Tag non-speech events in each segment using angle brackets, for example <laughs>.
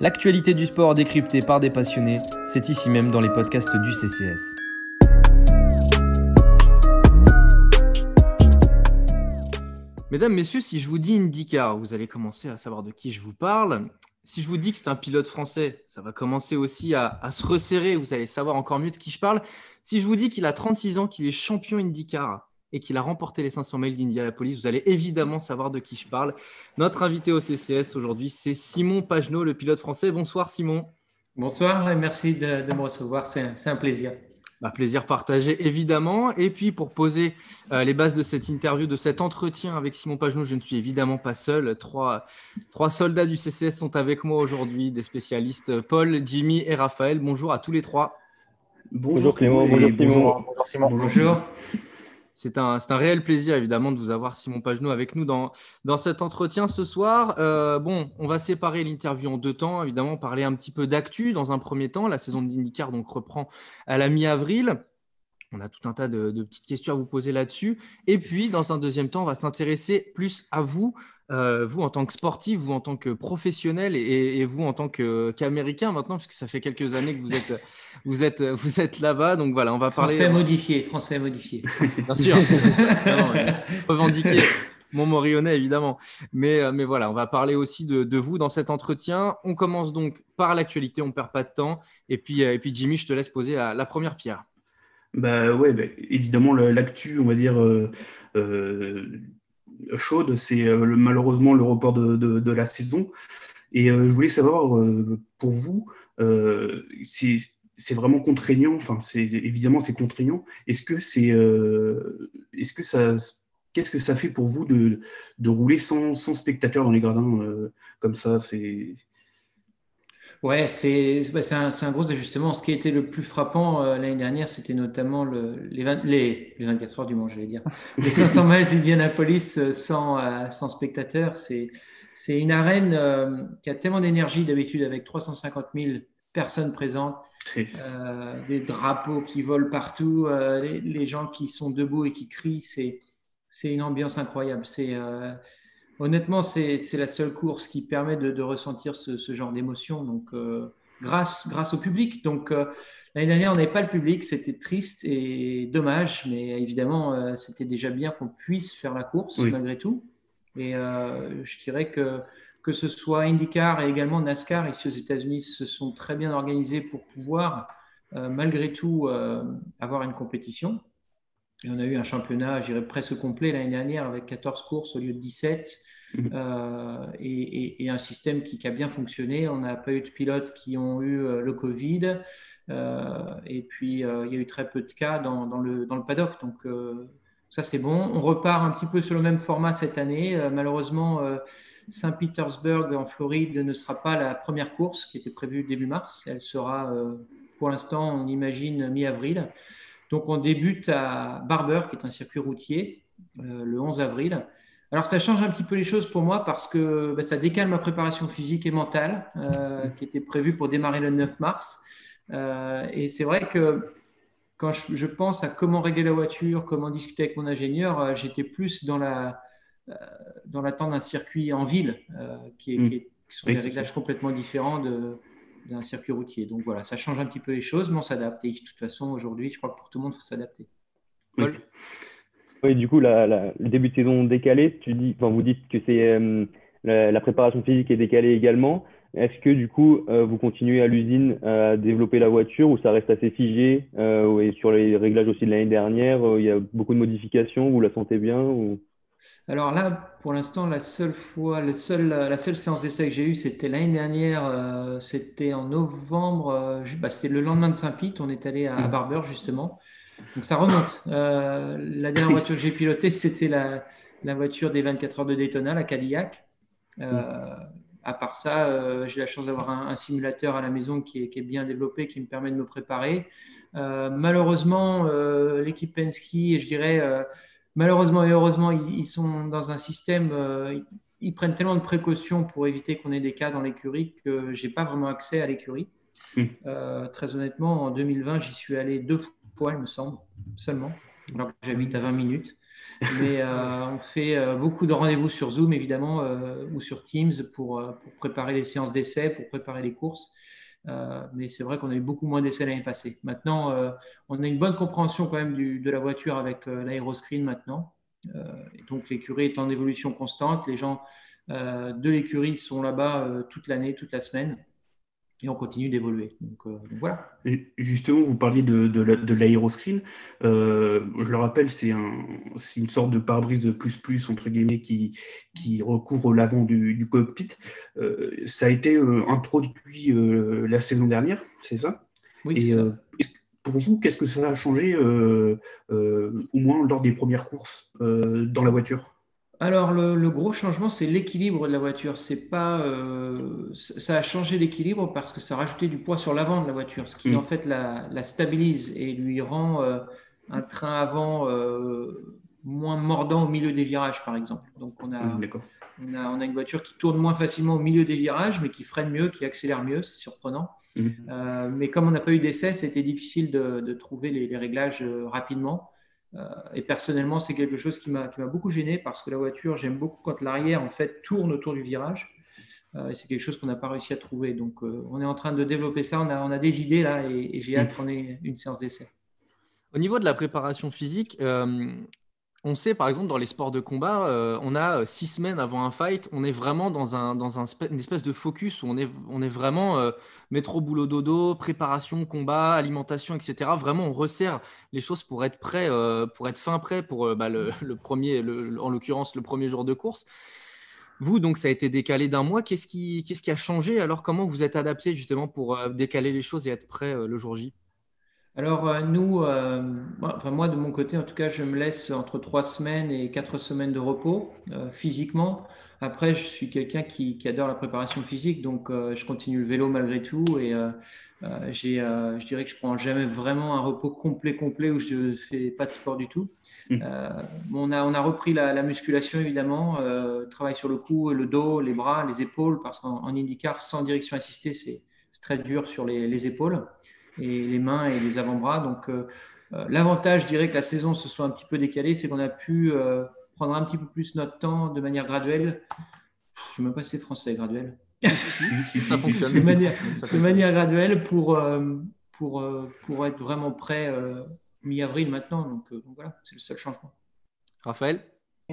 L'actualité du sport décryptée par des passionnés, c'est ici même dans les podcasts du CCS. Mesdames, Messieurs, si je vous dis IndyCar, vous allez commencer à savoir de qui je vous parle. Si je vous dis que c'est un pilote français, ça va commencer aussi à, se resserrer, vous allez savoir encore mieux de qui je parle. Si je vous dis qu'il a 36 ans, qu'il est champion IndyCar et qu'il a remporté les 500 mails d'Indianapolis, vous allez évidemment savoir de qui je parle. Notre invité au CCS aujourd'hui, c'est Simon Pagenaud, le pilote français. Bonsoir Simon. Bonsoir et merci de, de me recevoir, c'est un plaisir. Bah, plaisir partagé, évidemment. Et puis, pour poser euh, les bases de cette interview, de cet entretien avec Simon Pagenaud, je ne suis évidemment pas seul. Trois, trois soldats du CCS sont avec moi aujourd'hui, des spécialistes Paul, Jimmy et Raphaël. Bonjour à tous les trois. Bonjour Clément, bonjour Simon. Bonjour Simon. Bonjour. C'est un, réel plaisir, évidemment, de vous avoir, Simon Pagenaud, avec nous dans, dans cet entretien ce soir. Euh, bon, on va séparer l'interview en deux temps, évidemment, parler un petit peu d'actu dans un premier temps. La saison d'IndyCar donc, reprend à la mi-avril. On a tout un tas de, petites questions à vous poser là-dessus. Et puis, dans un deuxième temps, on va s'intéresser plus à vous, euh, vous en tant que sportif, vous en tant que professionnel et, vous en tant qu'américain maintenant, puisque ça fait quelques années que vous êtes, <laughs> vous êtes, vous êtes là-bas. Donc voilà, on va parler. Français modifié, français modifié. <laughs> Bien sûr. revendiquer mon Morionnet, évidemment. Mais, euh, mais voilà, on va parler aussi de, vous dans cet entretien. On commence donc par l'actualité, on ne perd pas de temps. Et puis, euh, et puis Jimmy, je te laisse poser la première pierre. Bah ouais, bah, évidemment, l'actu, on va dire, euh, euh, chaude, c'est euh, malheureusement le report de, la saison. Et je voulais savoir, pour vous, c'est vraiment contraignant, enfin, évidemment, c'est contraignant. Est-ce que c'est. Est-ce que ça. Qu'est-ce que ça fait pour vous de, rouler sans, sans spectateurs dans les gradins comme ça c'est Ouais, c'est un, un, gros ajustement. Ce qui a été le plus frappant euh, l'année dernière, c'était notamment le, les, les, les, 24 heures du Mans, je vais dire. <laughs> Les 500 miles d'Indianapolis euh, sans, euh, sans spectateurs. C'est une arène qui a tellement d'énergie d'habitude avec 350 000 personnes présentes, des drapeaux qui volent partout, les, les, gens qui sont debout et qui crient. C'est une ambiance incroyable. C'est Honnêtement, c'est la seule course qui permet de, ressentir ce, genre d'émotion. Donc, euh, grâce, grâce au public. Donc, euh, l'année dernière, on n'avait pas le public. C'était triste et dommage. Mais évidemment, euh, c'était déjà bien qu'on puisse faire la course malgré tout. Et je dirais que que ce soit IndyCar et également NASCAR ici aux États-Unis se sont très bien organisés pour pouvoir, malgré tout, avoir une compétition. Et on a eu un championnat, je dirais, presque complet l'année dernière avec 14 courses au lieu de 17 mhm. euh, et, un système qui, a bien fonctionné. On n'a pas eu de pilotes qui ont eu euh, le Covid. Euh, et puis, il y a eu très peu de cas dans, le, dans le, paddock. Donc, ça, c'est bon. On repart un petit peu sur le même format cette année. malheureusement, Saint-Petersburg en Floride ne sera pas la première course qui était prévue début mars. Elle sera, pour l'instant, on imagine mi-avril. Donc on débute à Barber, qui est un circuit routier, euh, le 11 avril. Alors ça change un petit peu les choses pour moi parce que bah, ça décale ma préparation physique et mentale euh, qui était prévue pour démarrer le 9 mars. Euh, et c'est vrai que quand je, pense à comment régler la voiture, comment discuter avec mon ingénieur, j'étais plus dans la dans l'attente d'un circuit en ville qui, est, mm. qui, sont des réglages complètement différents de, d'un circuit routier. Donc voilà, ça change un petit peu les choses, mais on s'adapte. Et de toute façon, aujourd'hui, je crois que pour tout le monde, il faut s'adapter. Oui. du coup, le début de saison décalé, tu dis, enfin, vous dites que c'est euh, la, préparation physique est décalée également. Est-ce que du coup, euh, vous continuez à l'usine à développer la voiture ou ça reste assez figé euh, Et sur les réglages aussi de l'année dernière, il y a beaucoup de modifications, vous la sentez bien ou... Alors là, pour l'instant, la seule fois, la seule séance d'essai que j'ai eue, c'était l'année dernière, euh, c'était en novembre, euh, bah, c'était le lendemain de Saint-Pete, on est allé à, Barber justement. Donc ça remonte. Euh, la dernière voiture que j'ai pilotée, c'était la, voiture des 24 heures de Daytona, la Cadillac. à part ça, j'ai la chance d'avoir un, simulateur à la maison qui est, qui est, bien développé, qui me permet de me préparer. malheureusement, l'équipe Penske, je dirais malheureusement et heureusement, ils, sont dans un système, euh, ils, prennent tellement de précautions pour éviter qu'on ait des cas dans l'écurie que j'ai pas vraiment accès à l'écurie. Hmm. Euh, très honnêtement, en 2020, j'y suis allé deux fois, il me semble, seulement, alors que j'habite à 20 minutes. Mais <laughs> on fait beaucoup de rendez-vous sur Zoom, évidemment, ou sur Teams pour, pour préparer les séances d'essai, pour préparer les courses. Mais c'est vrai qu'on a eu beaucoup moins d'essais l'année passée. Maintenant, on a une bonne compréhension quand même de la voiture avec l'aéroscreen maintenant. donc l'écurie est en évolution constante. Les gens de l'écurie sont là-bas toute l'année, toute la semaine et on continue d'évoluer. Donc, euh, voilà. justement, vous parliez de, de l'aéroscreen. Euh, je le rappelle, c'est un, une sorte de pare-brise plus plus entre guillemets qui, qui recouvre l'avant du, cockpit. Euh, ça a été introduit la saison dernière, c'est ça? Oui, c'est ça. Pour vous, qu'est-ce que ça a changé, au moins lors des premières courses dans la voiture? Alors, le, gros changement, c'est l'équilibre de la voiture. C'est pas, euh, ça a changé l'équilibre parce que ça a rajouté du poids sur l'avant de la voiture, ce qui mm. en fait la, stabilise et lui rend euh, un train avant euh, moins mordant au milieu des virages, par exemple. Donc, on a, mm, on a, on a, une voiture qui tourne moins facilement au milieu des virages, mais qui freine mieux, qui accélère mieux. C'est surprenant. Mm. mais comme on n'a pas eu d'essai, c'était difficile de, trouver les réglages rapidement. Euh, et personnellement, c'est quelque chose qui m'a beaucoup gêné parce que la voiture, j'aime beaucoup quand l'arrière en fait tourne autour du virage. Euh, et c'est quelque chose qu'on n'a pas réussi à trouver. Donc, euh, on est en train de développer ça. On a, on a des idées là et, j'ai hâte qu'on ait une séance d'essai. Au niveau de la préparation physique, on sait par exemple dans les sports de combat, euh, on a euh, six semaines avant un fight, on est vraiment dans, un, dans un, une espèce de focus où on est, on est vraiment euh, métro, boulot, dodo, préparation, combat, alimentation, etc. Vraiment, on resserre les choses pour être prêt, pour être fin prêt pour bah, le, <laughs> premier, en l'occurrence le premier jour de course. Vous, donc, ça a été décalé d'un mois. Qu'est-ce qui, qu'est-ce qui a changé? Alors, comment vous êtes adapté justement pour décaler les choses et être prêt le jour J? Alors, euh, nous, euh, enfin, moi, de mon côté, en tout cas, je me laisse entre trois semaines et quatre semaines de repos euh, physiquement. Après, je suis quelqu'un qui, adore la préparation physique, donc je continue le vélo malgré tout. Et j'ai, je dirais que je prends jamais vraiment un repos complet, complet où je ne fais pas de sport du tout. Mmh. on, a, on a repris la, musculation, évidemment, travail sur le cou, le dos, les bras, les épaules, parce qu'en IndyCar, sans direction assistée, c'est, très dur sur les, les épaules et les mains et les avant-bras. Donc, euh, euh, l'avantage, je dirais, que la saison se soit un petit peu décalée, c'est qu'on a pu euh, prendre un petit peu plus notre temps de manière graduelle. Je ne sais même pas si c'est français, graduel. <laughs> ça fonctionne. De manière, de manière graduelle pour, pour, pour être vraiment prêt mi-avril maintenant. Donc, voilà, c'est le seul changement. Raphaël?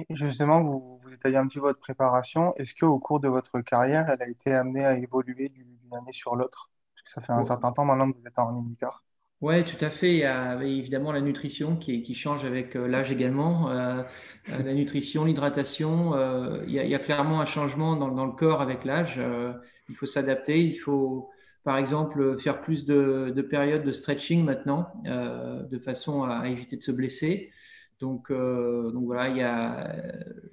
Justement, vous, vous détaillez un petit peu votre préparation. Est-ce qu'au cours de votre carrière, elle a été amenée à évoluer d'une année sur l'autre? Ça fait un certain temps maintenant que vous êtes en IndyCar. Oui, tout à fait. Il y a évidemment la nutrition qui, qui change avec euh, l'âge également. Euh, euh, la nutrition, l'hydratation, il, il, y a clairement un changement dans, dans le corps avec l'âge. il faut s'adapter. Il faut, par exemple, faire plus de, de périodes de stretching maintenant, de façon à, éviter de se blesser. Donc, donc voilà, il y a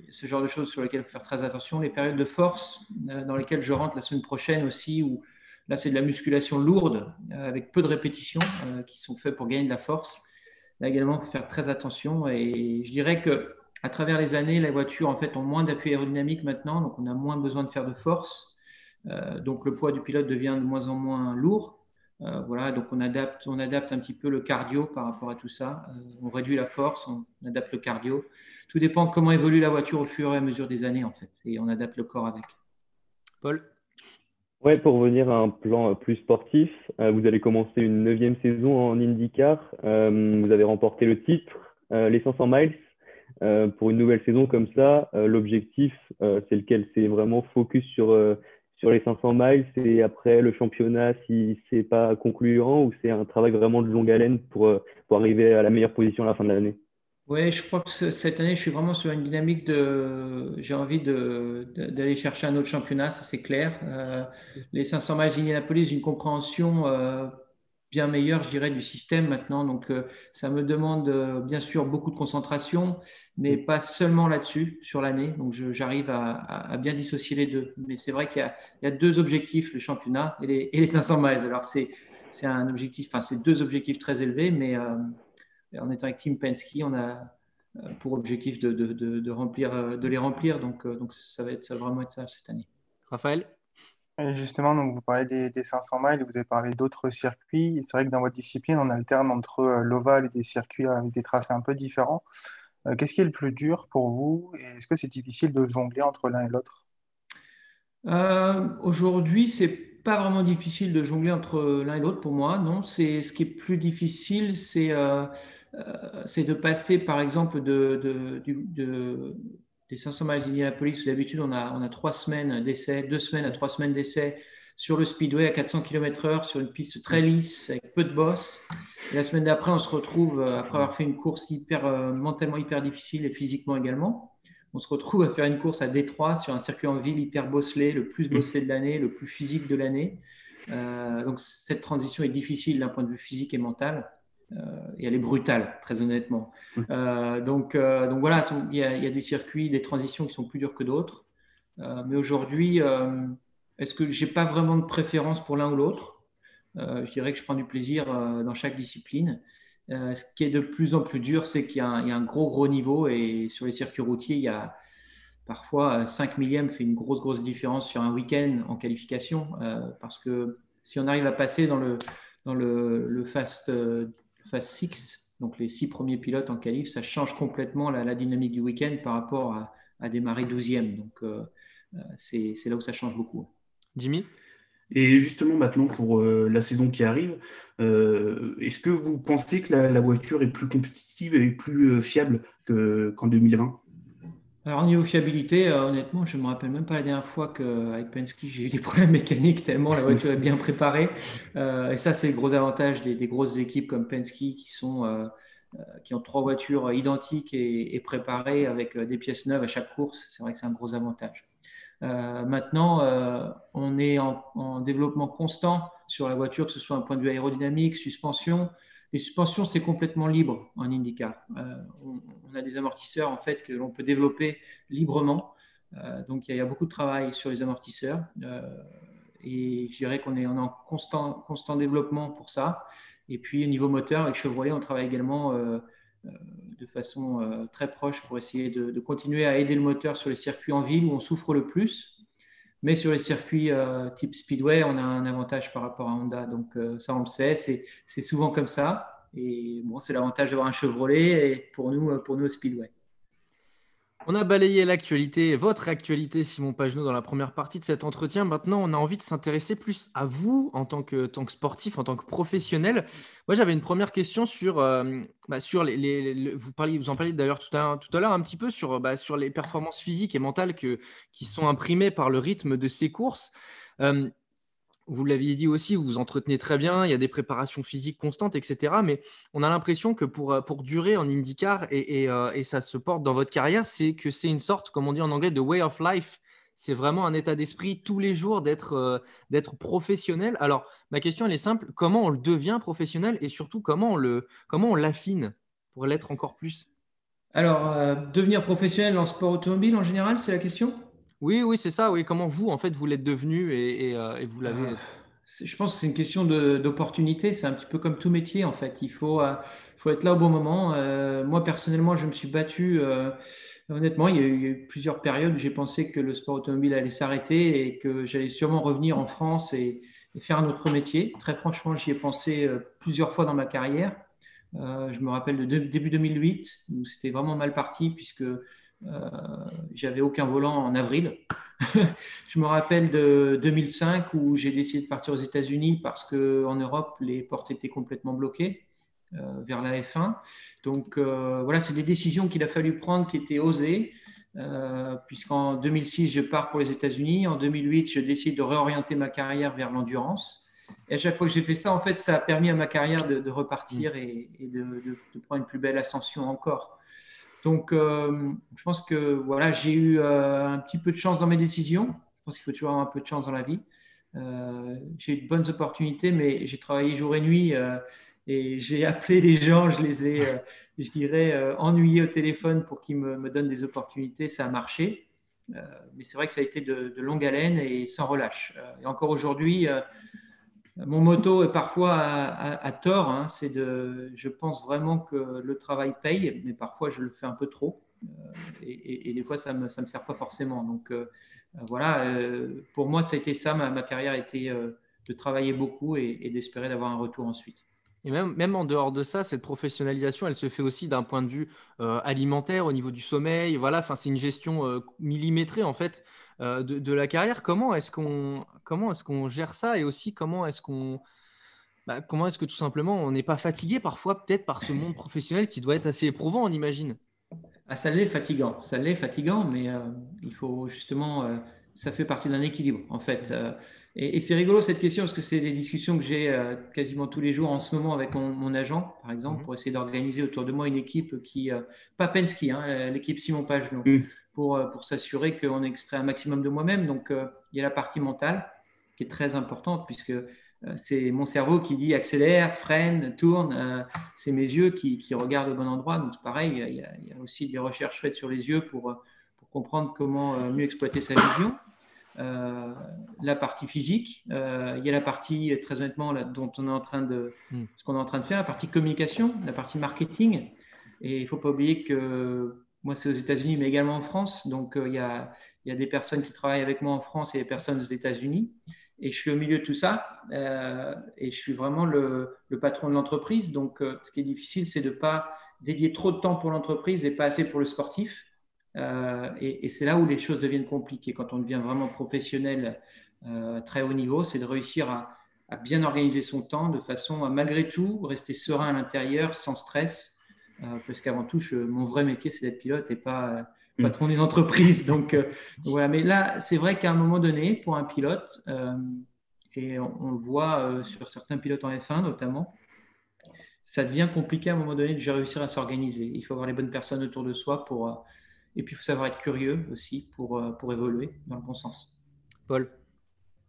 ce genre de choses sur lesquelles il faut faire très attention. Les périodes de force dans lesquelles je rentre la semaine prochaine aussi, où Là, c'est de la musculation lourde euh, avec peu de répétitions euh, qui sont faites pour gagner de la force. Là également, il faut faire très attention. Et je dirais que à travers les années, les voitures en fait ont moins d'appui aérodynamique maintenant, donc on a moins besoin de faire de force. Euh, donc le poids du pilote devient de moins en moins lourd. voilà, donc on adapte, on adapte un petit peu le cardio par rapport à tout ça. on réduit la force, on adapte le cardio. Tout dépend comment évolue la voiture au fur et à mesure des années en fait, et on adapte le corps avec. Paul? Ouais, pour revenir à un plan plus sportif, euh, vous allez commencer une neuvième saison en IndyCar. Euh, vous avez remporté le titre, euh, les 500 miles. pour une nouvelle saison comme ça, l'objectif, c'est lequel? C'est vraiment focus sur, sur les 500 miles et après le championnat si c'est pas concluant ou c'est un travail vraiment de longue haleine pour, pour arriver à la meilleure position à la fin de l'année? Oui, je crois que cette année, je suis vraiment sur une dynamique de. J'ai envie d'aller chercher un autre championnat, ça c'est clair. Euh, les 500 miles d'Indianapolis, une compréhension euh, bien meilleure, je dirais, du système maintenant. Donc, euh, ça me demande bien sûr beaucoup de concentration, mais pas seulement là-dessus, sur l'année. Donc, j'arrive à, bien dissocier les deux. Mais c'est vrai qu'il y, a deux objectifs, le championnat et les, et les 500 miles. Alors, c'est un objectif, enfin, c'est deux objectifs très élevés, mais en étant avec Team Penske, on a euh, pour objectif de, de, de, remplir, euh, de les remplir. Donc, euh, donc ça va être ça vraiment être ça cette année. Raphaël? Justement, donc vous parlez des, des 500 miles, vous avez parlé d'autres circuits. C'est vrai que dans votre discipline, on alterne entre l'ovale et des circuits avec des tracés un peu différents. Qu'est-ce qui est le plus dur pour vous et est-ce que c'est difficile de jongler entre l'un et l'autre? Aujourd'hui, c'est pas vraiment difficile de jongler entre l'un et l'autre pour moi. Non, c'est ce qui est plus difficile, c'est euh, euh, c'est de passer par exemple de, de, des 500 miles d'Indianapolis où d'habitude on a, on a trois semaines d'essai, deux semaines à trois semaines d'essai sur le speedway à 400 km/h sur une piste très lisse avec peu de bosses. Et la semaine d'après, on se retrouve euh, après avoir fait une course hyper mentalement hyper difficile et physiquement également on se retrouve à faire une course à Détroit sur un circuit en ville hyper bosselé, le plus bosselé de l'année, le plus physique de l'année. Euh, donc cette transition est difficile d'un point de vue physique et mental. Euh, et elle est brutale, très honnêtement. Euh, donc, donc voilà, il y, a, des circuits, des transitions qui sont plus dures que d'autres. mais aujourd'hui, est-ce que j'ai pas vraiment de préférence pour l'un ou l'autre? Je dirais que je prends du plaisir dans chaque discipline. Euh, ce qui est de plus en plus dur, c'est qu'il y, a un gros, gros niveau et sur les circuits routiers, il y a parfois 5 millièmes fait une grosse, grosse différence sur un week-end en qualification euh, parce que si on arrive à passer dans le, dans le, fast, euh, fast 6, donc les six premiers pilotes en qualif, ça change complètement la, dynamique du week-end par rapport à, à démarrer 12e. Donc, c'est là où ça change beaucoup. Jimmy? Et justement, maintenant, pour euh, la saison qui arrive, euh, est-ce que vous pensez que la, voiture est plus compétitive et plus euh, fiable qu'en 2020 alors, niveau fiabilité, honnêtement, je ne me rappelle même pas la dernière fois qu'avec Penske, j'ai eu des <laughs> problèmes mécaniques tellement la voiture est bien préparée. et ça, c'est le gros avantage des, grosses équipes comme Penske qui, sont, qui ont trois voitures identiques et, préparées avec des pièces neuves à chaque course. C'est vrai que c'est un gros avantage. Euh, maintenant, euh, on est en, développement constant sur la voiture, que ce soit un point de vue aérodynamique, suspension. Les suspensions, c'est complètement libre en IndyCar. Euh, on, a des amortisseurs en fait que l'on peut développer librement. donc, il y, a beaucoup de travail sur les amortisseurs. et je dirais qu'on est, en constant, développement pour ça. Et puis, au niveau moteur, avec Chevrolet, on travaille également de façon euh, très proche pour essayer de, continuer à aider le moteur sur les circuits en ville où on souffre le plus. Mais sur les circuits euh, type Speedway, on a un avantage par rapport à Honda. Donc euh, ça, on le sait, c'est souvent comme ça. Et bon, c'est l'avantage d'avoir un Chevrolet et pour nous, pour nous, Speedway. On a balayé l'actualité, votre actualité, Simon Pagenaud, dans la première partie de cet entretien. Maintenant, on a envie de s'intéresser plus à vous en tant que, sportif, en tant que professionnel. Moi, j'avais une première question sur, euh, bah, sur les, vous, vous en parliez d'ailleurs tout à, l'heure un petit peu sur, bah, sur les performances physiques et mentales qui sont imprimées par le rythme de ces courses. Euh, vous l'aviez dit aussi, vous vous entretenez très bien, il y a des préparations physiques constantes, etc. Mais on a l'impression que pour, euh, pour durer en IndyCar, et, euh, et, ça se porte dans votre carrière, c'est que c'est une sorte, comme on dit en anglais, de way of life. C'est vraiment un état d'esprit tous les jours d'être euh, professionnel. Alors, ma question, elle est simple. Comment on le devient professionnel et surtout, comment on comment on l'affine pour l'être encore plus? Alors, devenir professionnel en sport automobile, en général, c'est la question? Oui, oui, c'est ça. Oui, comment vous, en fait, vous l'êtes devenu et, euh, vous l'avez. Ah, je pense que c'est une question d'opportunité. C'est un petit peu comme tout métier, en fait. Il faut, euh, faut être là au bon moment. Euh, moi, personnellement, je me suis battu. honnêtement, il y, a eu, plusieurs périodes où j'ai pensé que le sport automobile allait s'arrêter et que j'allais sûrement revenir en France et, faire un autre métier. Très franchement, j'y ai pensé plusieurs fois dans ma carrière. je me rappelle de début 2008 où c'était vraiment mal parti puisque euh, j'avais aucun volant en avril. <laughs> je me rappelle de 2005 où j'ai décidé de partir aux États-Unis parce qu'en Europe, les portes étaient complètement bloquées euh, vers la F1. Donc euh, voilà, c'est des décisions qu'il a fallu prendre qui étaient osées. puisqu'en 2006, je pars pour les États-Unis. En 2008, je décide de réorienter ma carrière vers l'endurance. Et à chaque fois que j'ai fait ça, en fait, ça a permis à ma carrière de, repartir et, de, de, prendre une plus belle ascension encore. Donc, euh, je pense que voilà, j'ai eu euh, un petit peu de chance dans mes décisions. Je pense qu'il faut toujours avoir un peu de chance dans la vie. Euh, j'ai eu de bonnes opportunités, mais j'ai travaillé jour et nuit et j'ai appelé des gens, je les ai, je dirais, ennuyés au téléphone pour qu'ils me, donnent des opportunités. Ça a marché. mais c'est vrai que ça a été de, de longue haleine et sans relâche. et encore aujourd'hui, mon motto est parfois à, tort, hein, c'est de, je pense vraiment que le travail paye, mais parfois je le fais un peu trop, euh, et, des fois ça me me sert pas forcément. Donc euh, voilà, euh, pour moi ça a été ça, ma, carrière a été de travailler beaucoup et, d'espérer d'avoir un retour ensuite. Et même, en dehors de ça, cette professionnalisation, elle se fait aussi d'un point de vue euh, alimentaire, au niveau du sommeil. Voilà, enfin, c'est une gestion euh, millimétrée en fait euh, de, la carrière. Comment est-ce qu'on comment est-ce qu'on gère ça et aussi comment est-ce qu'on bah, comment est-ce que tout simplement on n'est pas fatigué parfois peut-être par ce monde professionnel qui doit être assez éprouvant, on imagine? Ah, ça l'est fatigant, ça l'est fatigant, mais il faut justement, ça fait partie d'un équilibre en fait. Et, c'est rigolo cette question parce que c'est des discussions que j'ai euh, quasiment tous les jours en ce moment avec mon, agent, par exemple, mhm. pour essayer d'organiser autour de moi une équipe qui, euh, pas Pensky, hein, l'équipe Simon Pagenaud, mhm. pour, euh, pour s'assurer qu'on extrait un maximum de moi-même. Donc, il y a la partie mentale qui est très importante puisque c'est mon cerveau qui dit accélère, freine, tourne. c'est mes yeux qui, qui, regardent au bon endroit. Donc, pareil, il y, a, il y, a, aussi des recherches faites sur les yeux pour, pour comprendre comment mieux exploiter sa vision. Euh, la partie physique, euh, il y a la partie, très honnêtement, dont on est en train de, hmm. ce qu'on est en train de faire, la partie communication, la partie marketing. Et il ne faut pas oublier que moi, c'est aux États-Unis, mais également en France. Donc, euh, il, y a, il, y a, des personnes qui travaillent avec moi en France et des personnes aux États-Unis. Et je suis au milieu de tout ça. et je suis vraiment le, le patron de l'entreprise. Donc, ce qui est difficile, c'est de ne pas dédier trop de temps pour l'entreprise et pas assez pour le sportif. Euh, et, c'est là où les choses deviennent compliquées quand on devient vraiment professionnel euh, très haut niveau, c'est de réussir à, bien organiser son temps de façon à malgré tout rester serein à l'intérieur, sans stress, euh, parce qu'avant tout, mon vrai métier c'est d'être pilote et pas mm. patron d'une entreprise. <laughs> Donc voilà, mais là, c'est vrai qu'à un moment donné, pour un pilote, et on, le voit sur certains pilotes en F1 notamment, ça devient compliqué à un moment donné de réussir à s'organiser. Il faut avoir les bonnes personnes autour de soi pour et puis, il faut savoir être curieux aussi pour, euh, pour évoluer dans le bon sens. Paul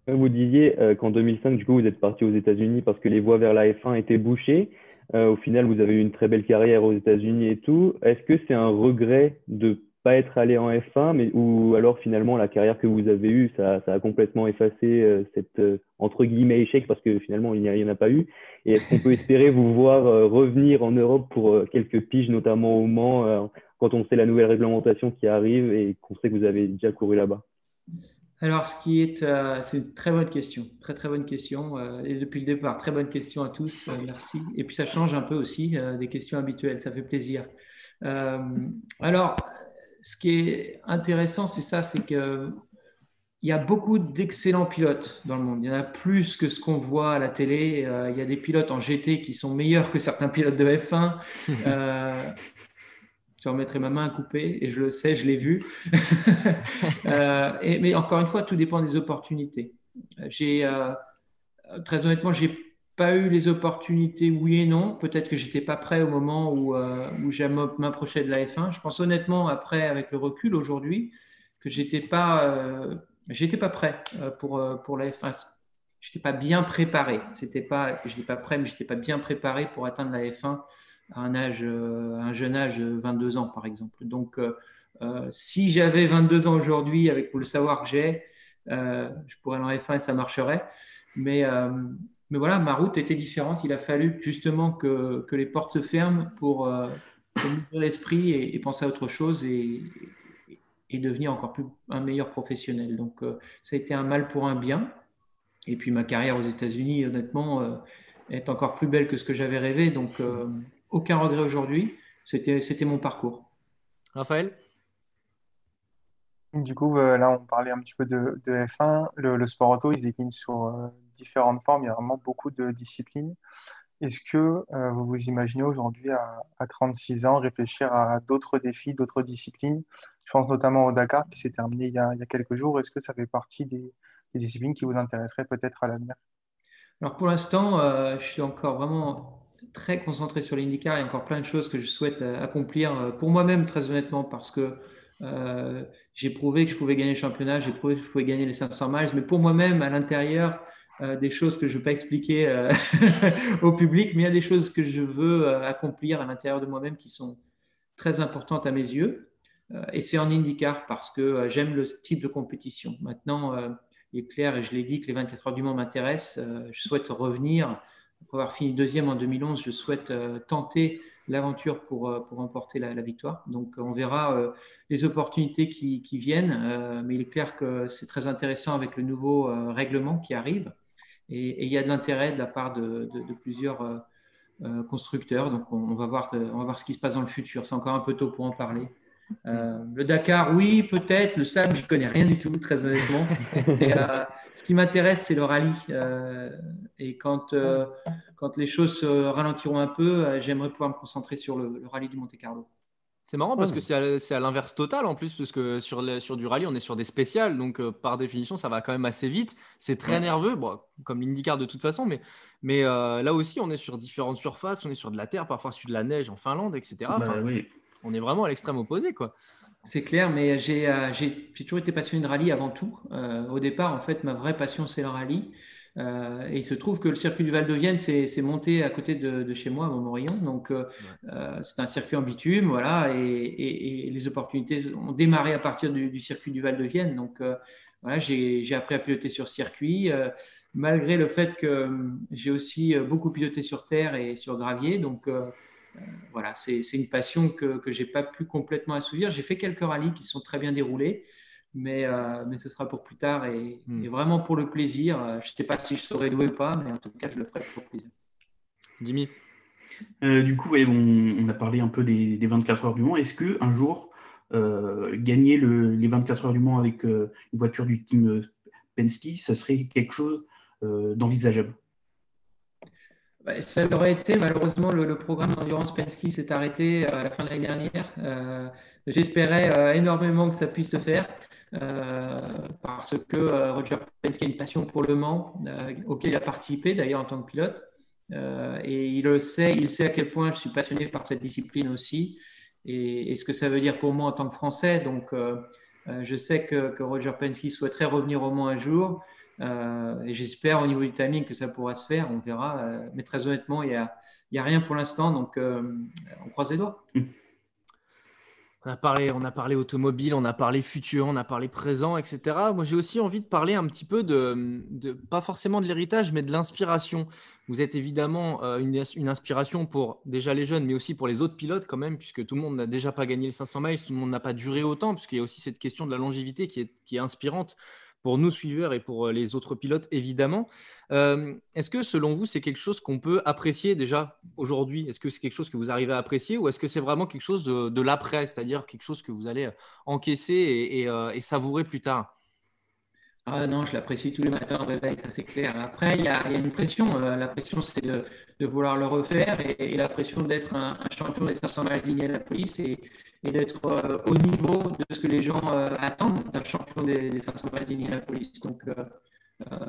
Vous disiez euh, qu'en 2005, du coup, vous êtes parti aux États-Unis parce que les voies vers la F1 étaient bouchées. Euh, au final, vous avez eu une très belle carrière aux États-Unis et tout. Est-ce que c'est un regret de pas être allé en F1, mais ou alors finalement la carrière que vous avez eue, ça, ça a complètement effacé cette entre guillemets échec parce que finalement il n'y en a pas eu? Et est-ce qu'on peut <laughs> espérer vous voir revenir en Europe pour quelques piges, notamment au Mans, quand on sait la nouvelle réglementation qui arrive et qu'on sait que vous avez déjà couru là-bas alors, ce qui est, euh, c'est une très bonne question, très très bonne question. Euh, et depuis le départ, très bonne question à tous, euh, merci. Et puis ça change un peu aussi des questions habituelles, ça fait plaisir. alors, ce qui est intéressant, c'est ça, c'est que il y a beaucoup d'excellents pilotes dans le monde. Il y en a plus que ce qu'on voit à la télé. il y a des pilotes en GT qui sont meilleurs que certains pilotes de F1 <laughs> je remettrai ma main à couper et je le sais, je l'ai vu. <laughs> Euh, mais encore une fois, tout dépend des opportunités. J'ai, euh, très honnêtement, j'ai pas eu les opportunités, oui et non. Peut-être que j'étais pas prêt au moment où, euh, où m'approchais de la F1. Je pense honnêtement, après, avec le recul aujourd'hui, que j'étais pas, euh, pas prêt pour, pour la F1. J'étais pas bien préparé. Je n'étais pas prêt, mais j'étais pas bien préparé pour atteindre la F1 à euh, un jeune âge, 22 ans par exemple. Donc, euh, euh, si j'avais 22 ans aujourd'hui, avec le savoir que j'ai, je pourrais en F1 et ça marcherait. Mais, mais voilà, ma route était différente. Il a fallu justement que, que les portes se ferment pour, ouvrir l'esprit et, penser à autre chose et, et devenir encore plus un meilleur professionnel. Donc, ça a été un mal pour un bien. Et puis, ma carrière aux États-Unis, honnêtement, est encore plus belle que ce que j'avais rêvé. Donc, aucun regret aujourd'hui. C'était, c'était mon parcours. Raphaël? Du coup, euh, là, on parlait un petit peu de, F1. Le, sport auto, il se décline sur euh, différentes formes. Il y a vraiment beaucoup de disciplines. Est-ce que euh, vous vous imaginez aujourd'hui, à, 36 ans, réfléchir à d'autres défis, d'autres disciplines? Je pense notamment au Dakar qui s'est terminé il y, a, quelques jours. Est-ce que ça fait partie des, des disciplines qui vous intéresseraient peut-être à l'avenir? Alors pour l'instant, je suis encore vraiment très concentré sur l'IndyCar. Il y a encore plein de choses que je souhaite euh, accomplir euh, pour moi-même, très honnêtement, parce que euh, j'ai prouvé que je pouvais gagner le championnat, j'ai prouvé que je pouvais gagner les 500 miles, mais pour moi-même, à l'intérieur, des choses que je ne vais pas expliquer <laughs> au public, mais il y a des choses que je veux accomplir à l'intérieur de moi-même qui sont très importantes à mes yeux. et c'est en IndyCar parce que j'aime le type de compétition. Maintenant, il est clair, et je l'ai dit, que les 24 heures du Mans m'intéressent. je souhaite revenir après avoir fini deuxième en 2011, je souhaite euh, tenter l'aventure pour, euh, pour remporter la, victoire. Donc, on verra euh, les opportunités qui, viennent, mais il est clair que c'est très intéressant avec le nouveau règlement qui arrive. Et, il y a de l'intérêt de la part de, de, plusieurs constructeurs. Donc, on, va voir, on va voir ce qui se passe dans le futur. C'est encore un peu tôt pour en parler. Le Dakar, oui, peut-être. Le sable, je connais rien du tout, très honnêtement. <laughs> ce qui m'intéresse, c'est le rallye. et quand, quand les choses se ralentiront un peu, j'aimerais pouvoir me concentrer sur le rallye du Monte Carlo. C'est marrant parce que c'est à, l'inverse total en plus, parce que sur, sur du rallye, on est sur des spéciales, donc euh, par définition, ça va quand même assez vite. C'est très nerveux, bon, comme l'IndyCar de toute façon, mais, mais euh, là aussi, on est sur différentes surfaces, on est sur de la terre, parfois sur de la neige en Finlande, etc. Bah on est vraiment à l'extrême opposé, quoi. C'est clair, mais euh, j'ai toujours été passionné de rallye avant tout. au départ, en fait, ma vraie passion, c'est le rallye. Euh, et il se trouve que le circuit du Val de Vienne, c'est monté à côté de, chez moi, à Montmorillon. Donc, euh, euh, c'est un circuit en bitume, voilà, et, les opportunités ont démarré à partir du, circuit du Val de Vienne. Donc, voilà, j'ai appris à piloter sur circuit, malgré le fait que j'ai aussi beaucoup piloté sur terre et sur gravier. Donc, voilà, c'est une passion que, je n'ai pas pu complètement assouvir. J'ai fait quelques rallyes qui sont très bien déroulés mais, euh, mais ce sera pour plus tard et, hmm. vraiment pour le plaisir. Euh, je ne sais pas si je serai doué ou pas, mais en tout cas, je le ferai pour plaisir. Jimmy? Euh, Du coup, on, a parlé un peu des, 24 heures du Mans. Est-ce qu'un jour, gagner les 24 heures du Mans avec une voiture du team Penske, ça serait quelque chose d'envisageable? Ça aurait été, malheureusement, le, programme d'endurance Penske s'est arrêté à la fin de l'année dernière. J'espérais énormément que ça puisse se faire. Euh, parce que euh, Roger Penske a une passion pour le Mans, euh, auquel il a participé d'ailleurs en tant que pilote. et il le sait, il sait à quel point je suis passionné par cette discipline aussi et, ce que ça veut dire pour moi en tant que Français. Donc, je sais que, Roger Penske souhaiterait revenir au Mans un jour. Et j'espère au niveau du timing que ça pourra se faire, on verra. mais très honnêtement, il n'y a, rien pour l'instant, donc on croise les doigts. On a, parlé, on a parlé automobile, on a parlé futur, on a parlé présent, etc. Moi, j'ai aussi envie de parler un petit peu de, pas forcément de l'héritage, mais de l'inspiration. Vous êtes évidemment euh, une, inspiration pour déjà les jeunes, mais aussi pour les autres pilotes quand même, puisque tout le monde n'a déjà pas gagné les 500 miles, tout le monde n'a pas duré autant, puisqu'il y a aussi cette question de la longévité qui est inspirante pour nous suiveurs et pour euh, les autres pilotes, évidemment. Euh, est-ce que selon vous, c'est quelque chose qu'on peut apprécier déjà aujourd'hui? Est-ce que c'est quelque chose que vous arrivez à apprécier ou est-ce que c'est vraiment quelque chose de, l'après, c'est-à-dire quelque chose que vous allez euh, encaisser et, savourer plus tard? Ah non, je l'apprécie tous les matins au réveil, ça c'est clair. Après, il y, a une pression. la pression, c'est de, vouloir le refaire et, la pression d'être un, champion des 500 miles à la police. Et d'être euh, au niveau de ce que les gens euh, attendent d'un champion des, 500 la police. Donc, euh,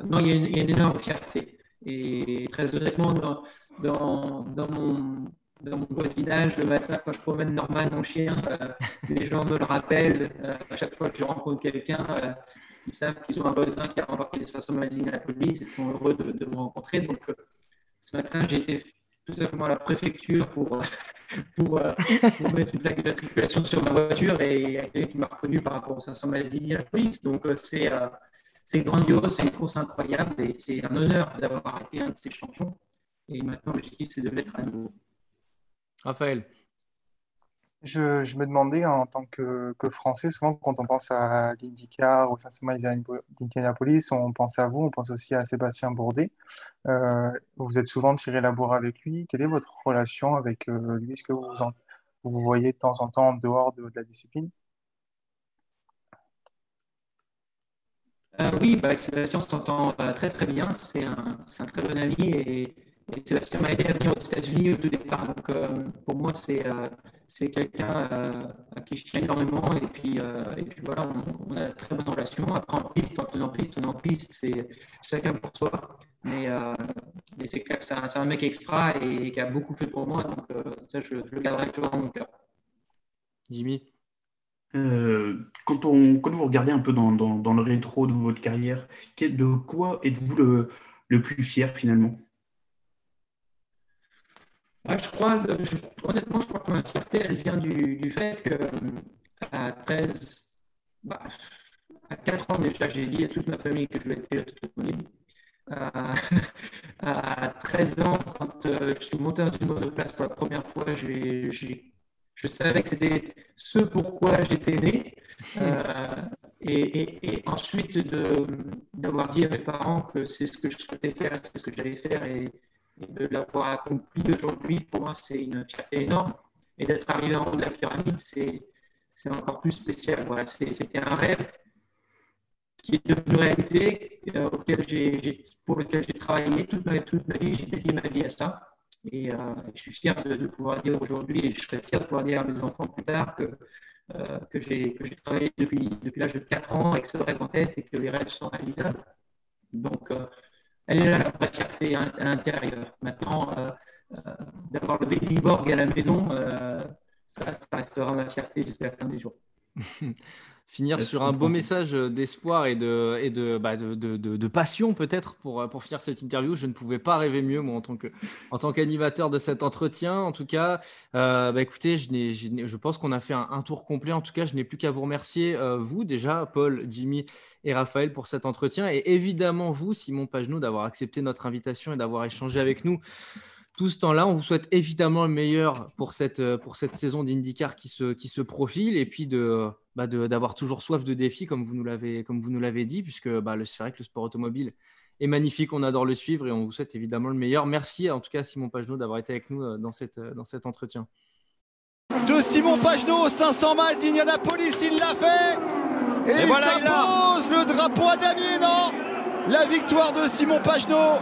non, il y, a une, énorme fierté. Et très honnêtement, dans, dans, mon, dans mon voisinage, le matin, quand je promène Norman, mon chien, <laughs> les gens me le rappellent. à chaque fois que je rencontre quelqu'un, ils savent qu'ils ont un voisin qui a remporté les 500 à la police et sont heureux de, de me rencontrer. Donc, ce matin, j'ai été tout simplement à la préfecture pour, <laughs> pour, euh, pour mettre une plaque de circulation sur ma voiture et qui m'a reconnu par rapport aux 500 miles police. Donc euh, c'est c'est grandiose, c'est une course incroyable et c'est un honneur d'avoir arrêté un de ces champions. Et maintenant, l'objectif, c'est de l'être à nouveau. Raphaël. Je, me demandais en tant que, Français, souvent quand on pense à l'IndyCar ou à d'Indianapolis, on pense à vous, on pense aussi à Sébastien Bourdet. Euh, vous êtes souvent tiré la bourre avec lui. Quelle est votre relation avec euh, lui? Est-ce que vous, vous voyez de temps en temps en dehors de, la discipline? Euh, Oui, bah, avec Sébastien, on s'entend très très bien. C'est un, très bon ami et, Sébastien m'a aidé à venir aux États-Unis au départ. Donc pour moi, c'est c'est quelqu'un euh, à qui je tiens énormément et puis, euh, et puis voilà, on, a une très bonne relation. Après, en piste, en en piste, en piste, c'est chacun pour soi. Mais, euh, mais c'est clair que c'est un, un, mec extra et, qui a beaucoup fait pour moi, donc ça, je, le garderai toujours dans mon cœur. Jimmy? Quand, on, quand vous regardez un peu dans, dans, dans, le rétro de votre carrière, de quoi êtes-vous le, le plus fier finalement? Je crois, honnêtement, je crois que ma fierté, elle vient du, du fait que à 13, bah, à 4 ans déjà, j'ai dit à toute ma famille que je voulais être pilote automobile. <laughs> À, à 13 ans, quand euh, je suis monté dans une monoplace pour la première fois, je savais que c'était ce pourquoi j'étais né. Euh, <laughs> et, et, ensuite, d'avoir dit à mes parents que c'est ce que je souhaitais faire, c'est ce que j'allais faire. Et, De l'avoir accompli aujourd'hui, pour moi, c'est une fierté énorme. Et d'être arrivé en haut de la pyramide, c'est encore plus spécial. Voilà, C'était un rêve qui est devenu réalité, euh, pour lequel j'ai travaillé toute ma, toute ma vie. J'ai dédié ma vie à ça. Et euh, je suis fier de, pouvoir dire aujourd'hui, et je serais fier de pouvoir dire à mes enfants plus tard que, euh, que j'ai travaillé depuis, depuis l'âge de 4 ans avec ce rêve en tête et que les rêves sont réalisables. Donc, euh, elle est là la fierté à, l'intérieur. Maintenant, d'avoir le board à la maison, ça, ça, restera ma fierté jusqu'à la fin des jours. <laughs> finir sur un beau message d'espoir et, de, et de, bah, de, de, de, passion peut-être pour, pour finir cette interview. Je ne pouvais pas rêver mieux, moi, en tant, que, en tant qu'animateur de cet entretien. En tout cas, euh, bah, écoutez, je, je, je pense qu'on a fait un, tour complet. En tout cas, je n'ai plus qu'à vous remercier, euh, vous déjà, Paul, Jimmy et Raphaël, pour cet entretien. Et évidemment, vous, Simon Pagenaud, d'avoir accepté notre invitation et d'avoir échangé avec nous tout ce temps-là. On vous souhaite évidemment le meilleur pour cette, euh, pour cette saison d'IndyCar qui se, qui se profile et puis bah, d'avoir toujours soif de défis, comme vous nous l'avez, comme vous nous l'avez dit, puisque bah, c'est vrai que le sport automobile est magnifique, on adore le suivre et on vous souhaite évidemment le meilleur. Merci en tout cas Simon Pagenaud d'avoir été avec nous euh, dans, cette, euh, dans cet entretien. De Simon Pagenaud, 500 miles d'Indianapolis, il l'a fait et, il s'impose le drapeau à Damien, non? La victoire de Simon Pagenaud